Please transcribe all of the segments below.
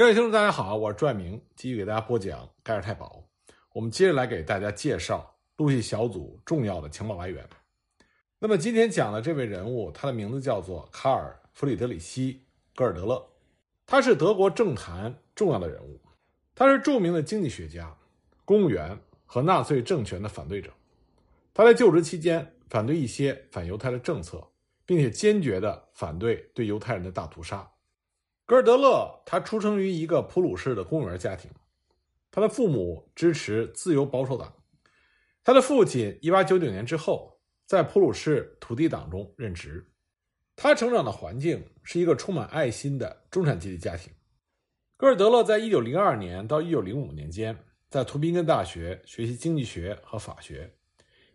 各位听众，大家好，我是朱爱明，继续给大家播讲《盖尔太保》。我们接着来给大家介绍陆系小组重要的情报来源。那么今天讲的这位人物，他的名字叫做卡尔·弗里德里希·戈尔德勒，他是德国政坛重要的人物，他是著名的经济学家、公务员和纳粹政权的反对者。他在就职期间反对一些反犹太的政策，并且坚决地反对对犹太人的大屠杀。戈尔德勒他出生于一个普鲁士的公务员家庭，他的父母支持自由保守党，他的父亲1899年之后在普鲁士土地党中任职。他成长的环境是一个充满爱心的中产阶级家庭。戈尔德勒在1902年到1905年间在图宾根大学学习经济学和法学。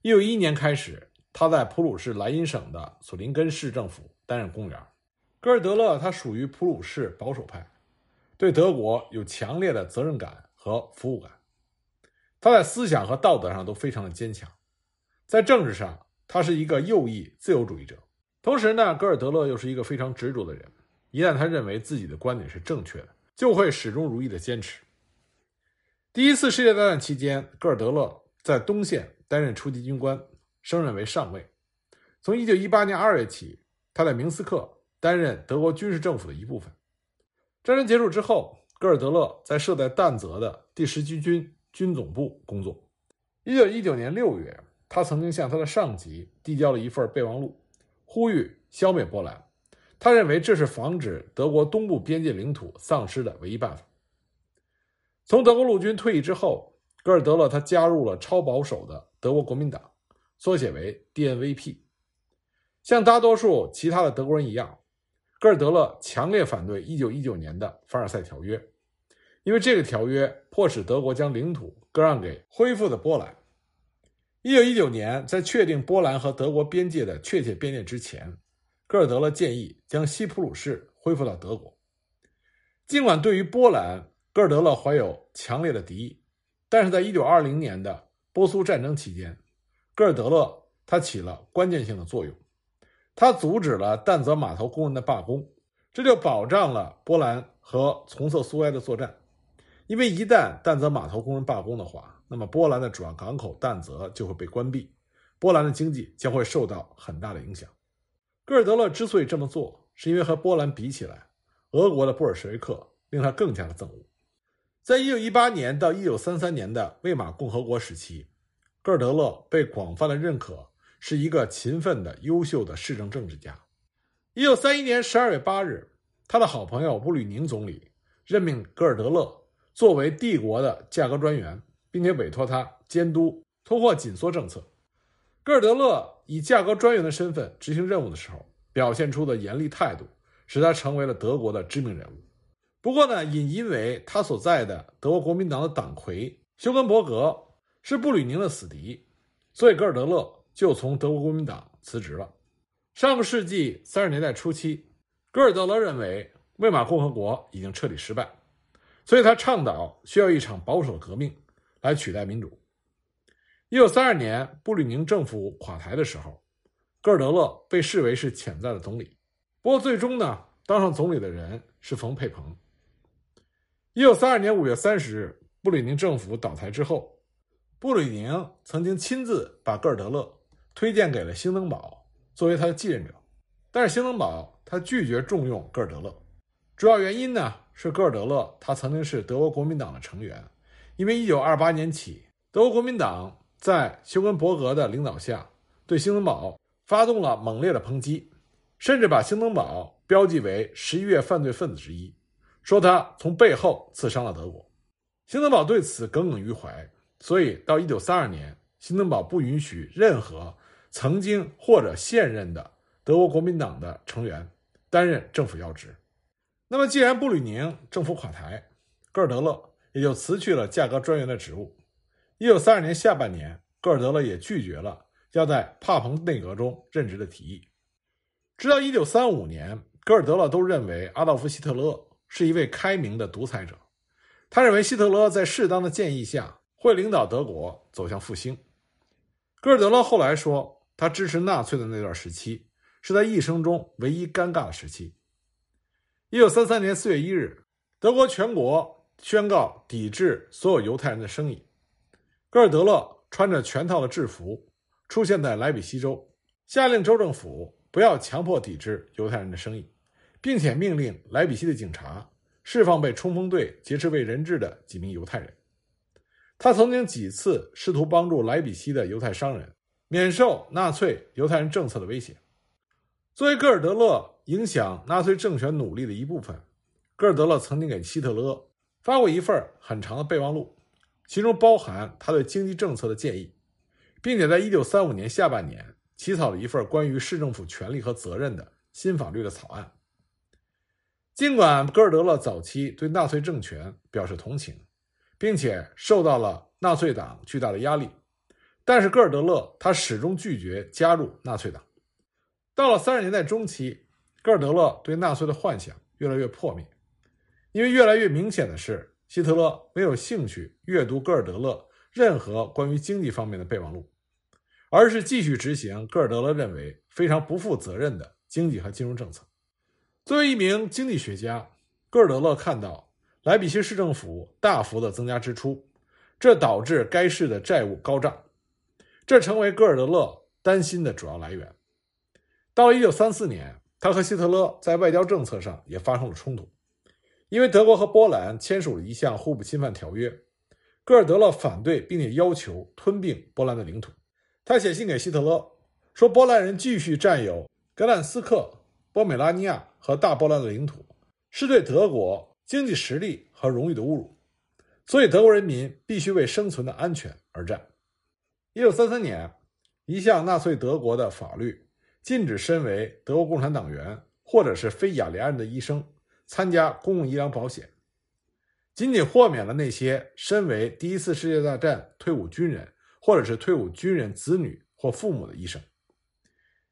1911年开始，他在普鲁士莱茵省的索林根市政府担任公务员。戈尔德勒他属于普鲁士保守派，对德国有强烈的责任感和服务感。他在思想和道德上都非常的坚强，在政治上他是一个右翼自由主义者。同时呢，戈尔德勒又是一个非常执着的人，一旦他认为自己的观点是正确的，就会始终如一的坚持。第一次世界大战期间，戈尔德勒在东线担任初级军官，升任为上尉。从1918年2月起，他在明斯克。担任德国军事政府的一部分。战争结束之后，戈尔德勒在设在但泽的第十七军军总部工作。一九一九年六月，他曾经向他的上级递交了一份备忘录，呼吁消灭波兰。他认为这是防止德国东部边界领土丧失的唯一办法。从德国陆军退役之后，戈尔德勒他加入了超保守的德国国民党，缩写为 DNVP。像大多数其他的德国人一样。戈尔德勒强烈反对1919年的凡尔赛条约，因为这个条约迫使德国将领土割让给恢复的波兰。1919年，在确定波兰和德国边界的确切边界之前，戈尔德勒建议将西普鲁士恢复到德国。尽管对于波兰，戈尔德勒怀有强烈的敌意，但是在1920年的波苏战争期间，戈尔德勒他起了关键性的作用。他阻止了但泽码头工人的罢工，这就保障了波兰和从色苏埃的作战。因为一旦但泽码头工人罢工的话，那么波兰的主要港口但泽就会被关闭，波兰的经济将会受到很大的影响。戈尔德勒之所以这么做，是因为和波兰比起来，俄国的布尔什维克令他更加的憎恶。在1918年到1933年的魏玛共和国时期，戈尔德勒被广泛的认可。是一个勤奋的、优秀的市政政治家。一九三一年十二月八日，他的好朋友布吕宁总理任命戈尔德勒作为帝国的价格专员，并且委托他监督通货紧缩政策。戈尔德勒以价格专员的身份执行任务的时候，表现出的严厉态度，使他成为了德国的知名人物。不过呢，也因为他所在的德国国民党的党魁休根伯格是布吕宁的死敌，所以戈尔德勒。就从德国国民党辞职了。上个世纪三十年代初期，戈尔德勒认为魏玛共和国已经彻底失败，所以他倡导需要一场保守革命来取代民主。一九三二年布吕宁政府垮台的时候，戈尔德勒被视为是潜在的总理。不过最终呢，当上总理的人是冯佩鹏。一九三二年五月三十日，布吕宁政府倒台之后，布吕宁曾经亲自把戈尔德勒。推荐给了兴登堡作为他的继任者，但是兴登堡他拒绝重用戈尔德勒，主要原因呢是戈尔德勒他曾经是德国国民党的成员，因为1928年起，德国国民党在休根伯格的领导下对兴登堡发动了猛烈的抨击，甚至把兴登堡标记为十一月犯罪分子之一，说他从背后刺伤了德国。兴登堡对此耿耿于怀，所以到1932年，兴登堡不允许任何。曾经或者现任的德国国民党的成员担任政府要职。那么，既然布吕宁政府垮台，戈尔德勒也就辞去了价格专员的职务。一九三二年下半年，戈尔德勒也拒绝了要在帕彭内阁中任职的提议。直到一九三五年，戈尔德勒都认为阿道夫·希特勒是一位开明的独裁者。他认为希特勒在适当的建议下会领导德国走向复兴。戈尔德勒后来说。他支持纳粹的那段时期，是他一生中唯一尴尬的时期。一九三三年四月一日，德国全国宣告抵制所有犹太人的生意。戈尔德勒穿着全套的制服出现在莱比锡州，下令州政府不要强迫抵制犹太人的生意，并且命令莱比锡的警察释放被冲锋队劫持为人质的几名犹太人。他曾经几次试图帮助莱比锡的犹太商人免受纳粹犹太人政策的威胁。作为戈尔德勒影响纳粹政权努力的一部分，戈尔德勒曾经给希特勒发过一份很长的备忘录，其中包含他对经济政策的建议，并且在1935年下半年起草了一份关于市政府权力和责任的新法律的草案。尽管戈尔德勒早期对纳粹政权表示同情，并且受到了纳粹党巨大的压力，但是戈尔德勒他始终拒绝加入纳粹党。到了三十年代中期，戈尔德勒对纳粹的幻想越来越破灭，因为越来越明显的是，希特勒没有兴趣阅读戈尔德勒任何关于经济方面的备忘录，而是继续执行戈尔德勒认为非常不负责任的经济和金融政策。作为一名经济学家，戈尔德勒看到莱比锡市政府大幅的增加支出，这导致该市的债务高涨，这成为戈尔德勒担心的主要来源。到了1934年，他和希特勒在外交政策上也发生了冲突，因为德国和波兰签署了一项互不侵犯条约，戈尔德勒反对并且要求吞并波兰的领土。他写信给希特勒说：“波兰人继续占有格兰斯克、波美拉尼亚和大波兰的领土，是对德国经济实力和荣誉的侮辱，所以德国人民必须为生存的安全而战。”1933 年，一项纳粹德国的法律。禁止身为德国共产党员或者是非雅利安人的医生参加公共医疗保险，仅仅豁免了那些身为第一次世界大战退伍军人或者是退伍军人子女或父母的医生。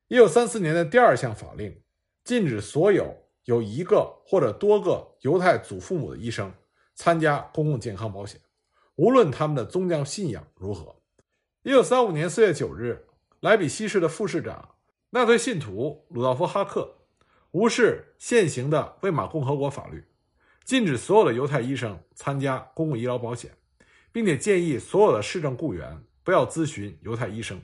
一九三四年的第二项法令禁止所有有一个或者多个犹太祖父母的医生参加公共健康保险，无论他们的宗教信仰如何。一九三五年四月九日，莱比锡市的副市长。纳粹信徒鲁道夫·哈克无视现行的魏玛共和国法律，禁止所有的犹太医生参加公共医疗保险，并且建议所有的市政雇员不要咨询犹太医生。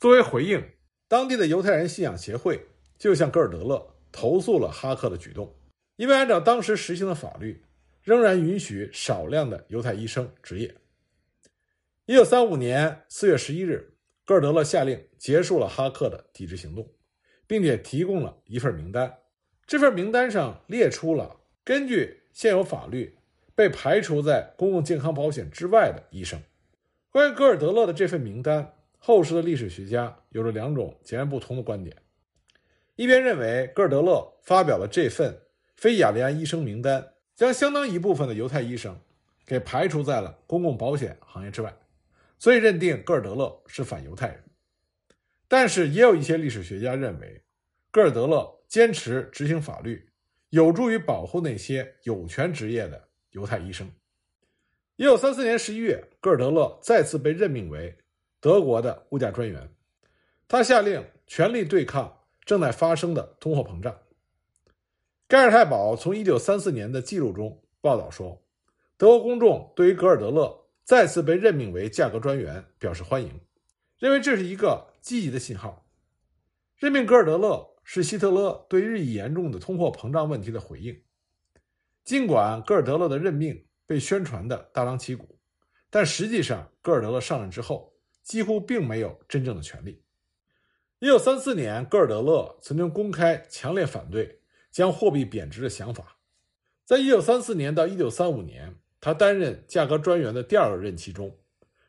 作为回应，当地的犹太人信仰协会就向戈尔德勒投诉了哈克的举动，因为按照当时实行的法律，仍然允许少量的犹太医生执业。一九三五年四月十一日。戈尔德勒下令结束了哈克的抵制行动，并且提供了一份名单。这份名单上列出了根据现有法律被排除在公共健康保险之外的医生。关于戈尔德勒的这份名单，后世的历史学家有着两种截然不同的观点：一边认为戈尔德勒发表了这份非雅利安医生名单，将相当一部分的犹太医生给排除在了公共保险行业之外。所以认定戈尔德勒是反犹太人，但是也有一些历史学家认为，戈尔德勒坚持执行法律，有助于保护那些有权执业的犹太医生。一九三四年十一月，戈尔德勒再次被任命为德国的物价专员，他下令全力对抗正在发生的通货膨胀。盖尔泰堡从一九三四年的记录中报道说，德国公众对于戈尔德勒。再次被任命为价格专员，表示欢迎，认为这是一个积极的信号。任命戈尔德勒是希特勒对日益严重的通货膨胀问题的回应。尽管戈尔德勒的任命被宣传的大张旗鼓，但实际上戈尔德勒上任之后几乎并没有真正的权利。一九三四年，戈尔德勒曾经公开强烈反对将货币贬值的想法。在一九三四年到一九三五年。他担任价格专员的第二个任期中，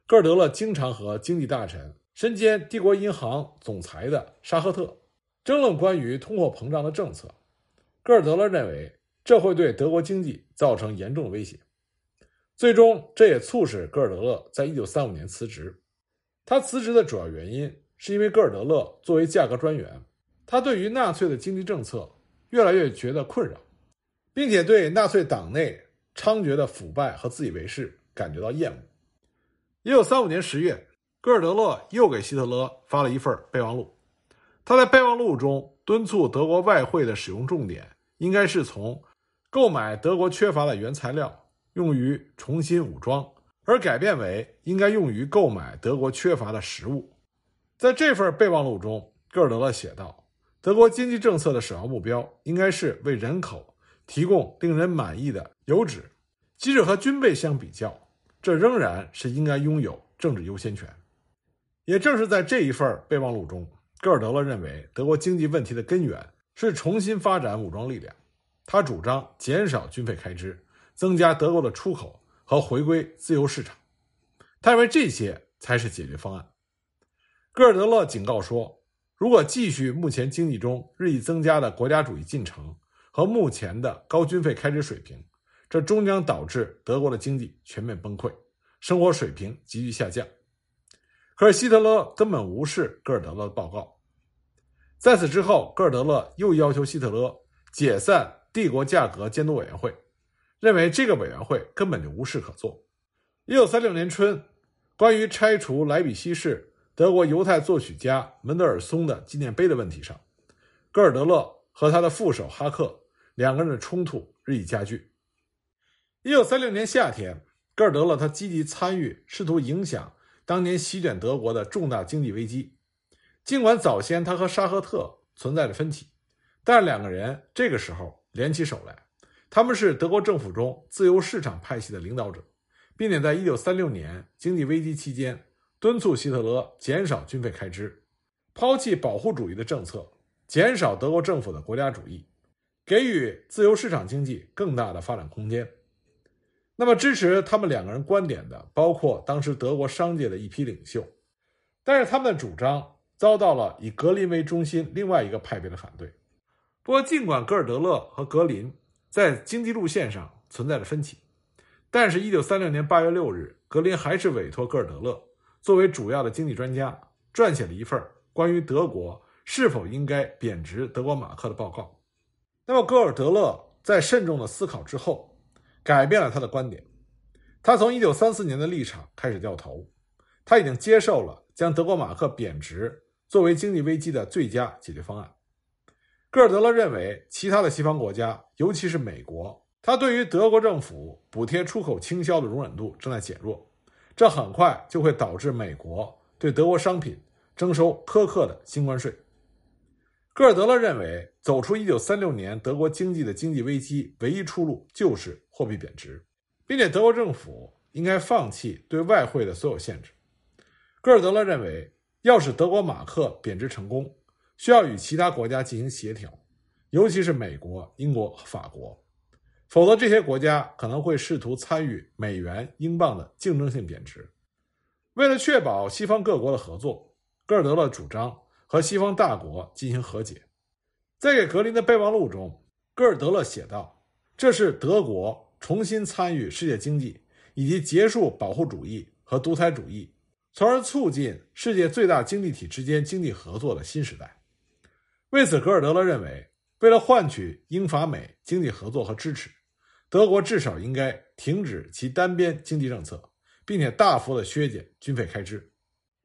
戈尔德勒经常和经济大臣、身兼帝国银行总裁的沙赫特争论关于通货膨胀的政策。戈尔德勒认为这会对德国经济造成严重威胁。最终，这也促使戈尔德勒在1935年辞职。他辞职的主要原因是因为戈尔德勒作为价格专员，他对于纳粹的经济政策越来越觉得困扰，并且对纳粹党内。猖獗的腐败和自以为是感觉到厌恶。一九三五年十月，戈尔德勒又给希特勒发了一份备忘录。他在备忘录中敦促德国外汇的使用重点应该是从购买德国缺乏的原材料，用于重新武装，而改变为应该用于购买德国缺乏的食物。在这份备忘录中，戈尔德勒写道：“德国经济政策的首要目标应该是为人口提供令人满意的油脂，即使和军备相比较，这仍然是应该拥有政治优先权。”也正是在这一份备忘录中，戈尔德勒认为德国经济问题的根源是重新发展武装力量。他主张减少军费开支，增加德国的出口和回归自由市场。他认为这些才是解决方案。戈尔德勒警告说，如果继续目前经济中日益增加的国家主义进程和目前的高军费开支水平，这终将导致德国的经济全面崩溃，生活水平急剧下降。可是希特勒根本无视戈尔德勒的报告。在此之后，戈尔德勒又要求希特勒解散帝国价格监督委员会，认为这个委员会根本就无事可做。一九三六年春，关于拆除莱比锡市德国犹太作曲家门德尔松的纪念碑的问题上，戈尔德勒和他的副手哈克两个人的冲突日益加剧。一九三六年夏天，戈尔德勒他积极参与，试图影响。当年席卷德国的重大经济危机，尽管早先他和沙赫特存在着分歧，但两个人这个时候联起手来。他们是德国政府中自由市场派系的领导者，并且在1936年经济危机期间敦促希特勒减少军费开支，抛弃保护主义的政策，减少德国政府的国家主义，给予自由市场经济更大的发展空间。那么，支持他们两个人观点的，包括当时德国商界的一批领袖，但是他们的主张遭到了以格林为中心另外一个派别的反对。不过，尽管戈尔德勒和格林在经济路线上存在着分歧，但是1936年8月6日，格林还是委托戈尔德勒作为主要的经济专家，撰写了一份关于德国是否应该贬值德国马克的报告。那么，戈尔德勒在慎重的思考之后。改变了他的观点，他从1934年的立场开始掉头，他已经接受了将德国马克贬值作为经济危机的最佳解决方案。戈尔德勒认为，其他的西方国家，尤其是美国，他对于德国政府补贴出口倾销的容忍度正在减弱，这很快就会导致美国对德国商品征收苛刻的新关税。戈尔德勒认为，走出1936年德国经济的经济危机，唯一出路就是货币贬值，并且德国政府应该放弃对外汇的所有限制。戈尔德勒认为，要使德国马克贬值成功，需要与其他国家进行协调，尤其是美国、英国和法国，否则这些国家可能会试图参与美元、英镑的竞争性贬值。为了确保西方各国的合作，戈尔德勒主张。和西方大国进行和解，在给格林的备忘录中，戈尔德勒写道：“这是德国重新参与世界经济，以及结束保护主义和独裁主义，从而促进世界最大经济体之间经济合作的新时代。”为此，格尔德勒认为，为了换取英法美经济合作和支持，德国至少应该停止其单边经济政策，并且大幅的削减军费开支。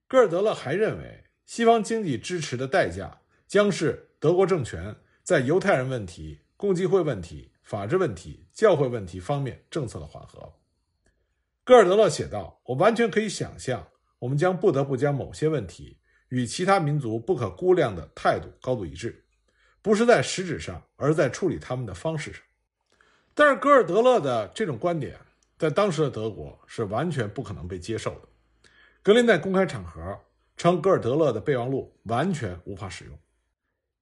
戈尔德勒还认为。西方经济支持的代价将是德国政权在犹太人问题、共济会问题、法治问题、教会问题方面政策的缓和。戈尔德勒写道：“我完全可以想象，我们将不得不将某些问题与其他民族不可估量的态度高度一致，不是在实质上，而在处理他们的方式上。”但是，戈尔德勒的这种观点在当时的德国是完全不可能被接受的。格林在公开场合。称戈尔德勒的备忘录完全无法使用。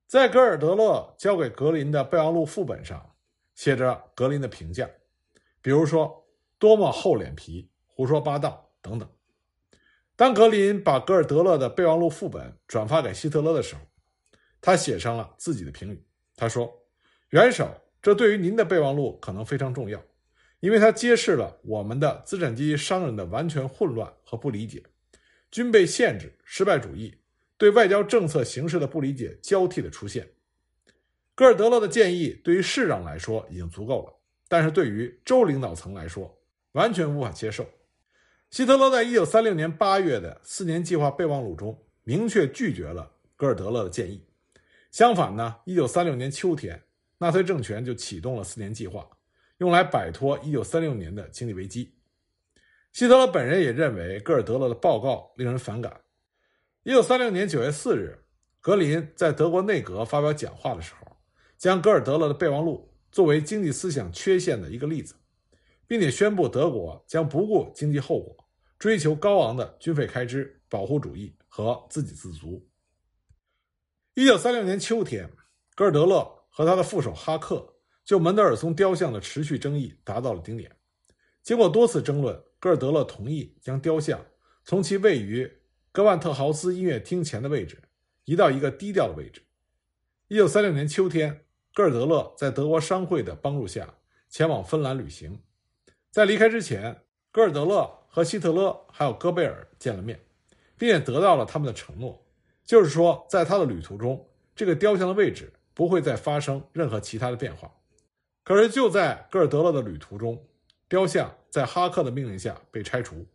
在戈尔德勒交给格林的备忘录副本上，写着格林的评价，比如说多么厚脸皮、胡说八道等等。当格林把戈尔德勒的备忘录副本转发给希特勒的时候，他写上了自己的评语。他说：“元首，这对于您的备忘录可能非常重要，因为它揭示了我们的资产阶级商人的完全混乱和不理解。”军备限制、失败主义、对外交政策形势的不理解交替的出现。戈尔德勒的建议对于市长来说已经足够了，但是对于州领导层来说完全无法接受。希特勒在一九三六年八月的四年计划备忘录中明确拒绝了戈尔德勒的建议。相反呢，一九三六年秋天，纳粹政权就启动了四年计划，用来摆脱1936年的经济危机。希特勒本人也认为戈尔德勒的报告令人反感。1936年9月4日，格林在德国内阁发表讲话的时候，将戈尔德勒的备忘录作为经济思想缺陷的一个例子，并且宣布德国将不顾经济后果，追求高昂的军费开支、保护主义和自给自足。1936年秋天，戈尔德勒和他的副手哈克就门德尔松雕像的持续争议达到了顶点。经过多次争论，戈尔德勒同意将雕像从其位于格万特豪斯音乐厅前的位置移到一个低调的位置。一九三六年秋天，戈尔德勒在德国商会的帮助下前往芬兰旅行。在离开之前，戈尔德勒和希特勒还有戈贝尔见了面，并且得到了他们的承诺，就是说，在他的旅途中，这个雕像的位置不会再发生任何其他的变化。可是就在戈尔德勒的旅途中，雕像在哈克的命令下被拆除。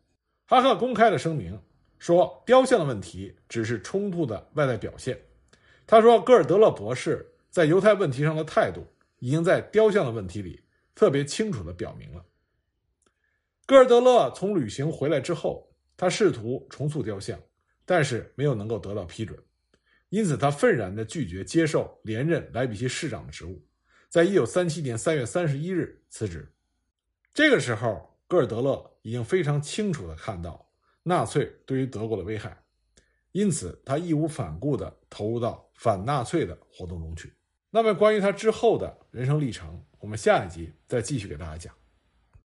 哈克公开的声明，说雕像的问题只是冲突的外在表现。他说，戈尔德勒博士在犹太问题上的态度，已经在雕像的问题里特别清楚地表明了。戈尔德勒从旅行回来之后，他试图重塑雕像，但是没有能够得到批准，因此他愤然地拒绝接受连任莱比锡市长的职务，在一九三七年三月三十一日辞职。这个时候，戈尔德勒已经非常清楚地看到纳粹对于德国的危害，因此他义无反顾地投入到反纳粹的活动中去。那么，关于他之后的人生历程，我们下一集再继续给大家讲。